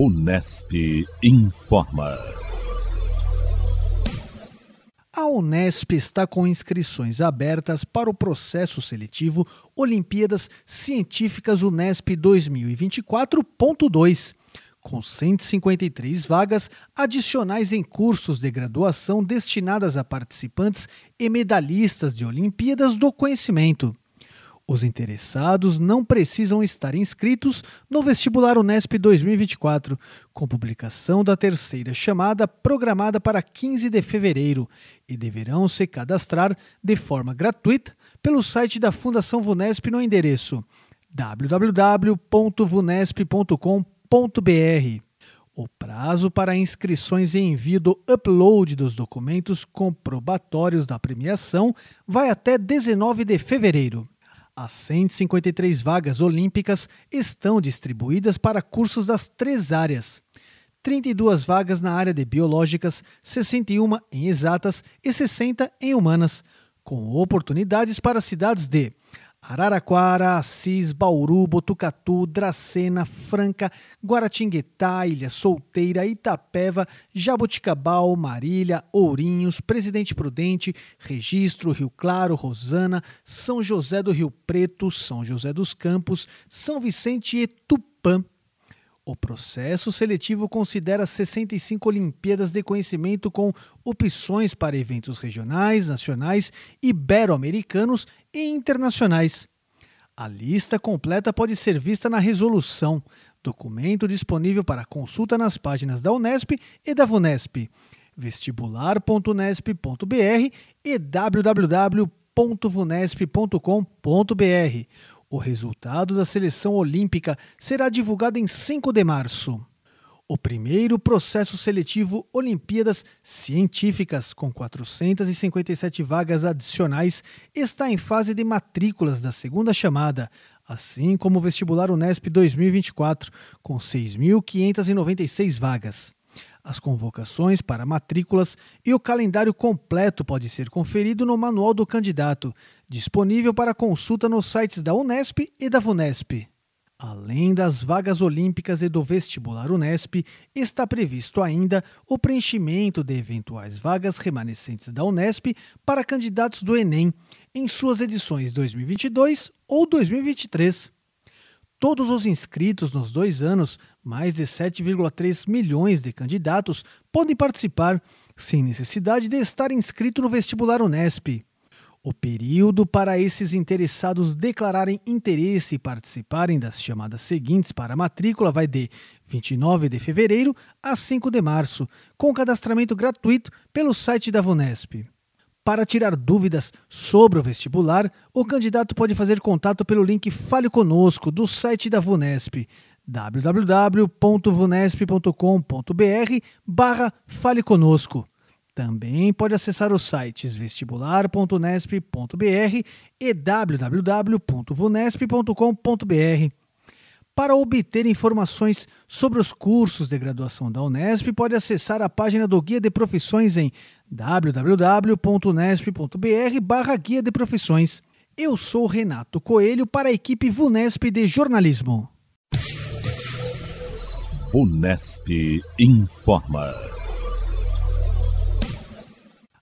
Unesp informa. A Unesp está com inscrições abertas para o processo seletivo Olimpíadas Científicas Unesp 2024.2, com 153 vagas adicionais em cursos de graduação destinadas a participantes e medalhistas de Olimpíadas do Conhecimento. Os interessados não precisam estar inscritos no vestibular Unesp 2024, com publicação da terceira chamada programada para 15 de fevereiro, e deverão se cadastrar de forma gratuita pelo site da Fundação Vunesp no endereço www.vunesp.com.br. O prazo para inscrições e envio do upload dos documentos comprobatórios da premiação vai até 19 de fevereiro. As 153 vagas olímpicas estão distribuídas para cursos das três áreas. 32 vagas na área de biológicas, 61 em exatas e 60 em humanas, com oportunidades para cidades de Araraquara, Assis, Bauru, Botucatu, Dracena, Franca, Guaratinguetá, Ilha Solteira, Itapeva, Jaboticabal, Marília, Ourinhos, Presidente Prudente, Registro, Rio Claro, Rosana, São José do Rio Preto, São José dos Campos, São Vicente e Tupã. O processo seletivo considera 65 Olimpíadas de Conhecimento com opções para eventos regionais, nacionais, ibero-americanos e internacionais. A lista completa pode ser vista na resolução, documento disponível para consulta nas páginas da Unesp e da Vunesp, vestibular.unesp.br e www.vunesp.com.br o resultado da seleção olímpica será divulgado em 5 de março. O primeiro processo seletivo Olimpíadas Científicas, com 457 vagas adicionais, está em fase de matrículas da segunda chamada, assim como o vestibular Unesp 2024, com 6.596 vagas. As convocações para matrículas e o calendário completo pode ser conferido no Manual do Candidato, disponível para consulta nos sites da Unesp e da Vunesp. Além das vagas olímpicas e do vestibular Unesp, está previsto ainda o preenchimento de eventuais vagas remanescentes da Unesp para candidatos do Enem em suas edições 2022 ou 2023. Todos os inscritos nos dois anos, mais de 7,3 milhões de candidatos, podem participar, sem necessidade de estar inscrito no vestibular Unesp. O período para esses interessados declararem interesse e participarem das chamadas seguintes para matrícula vai de 29 de fevereiro a 5 de março, com cadastramento gratuito pelo site da Vunesp. Para tirar dúvidas sobre o vestibular, o candidato pode fazer contato pelo link Fale Conosco do site da Vunesp www.vunesp.com.br barra Fale Conosco. Também pode acessar os sites vestibular.unesp.br e www.vunesp.com.br. Para obter informações sobre os cursos de graduação da Unesp, pode acessar a página do Guia de Profissões em www.unesp.br barra Guia de Profissões. Eu sou Renato Coelho para a equipe Vunesp de Jornalismo. Unesp informa.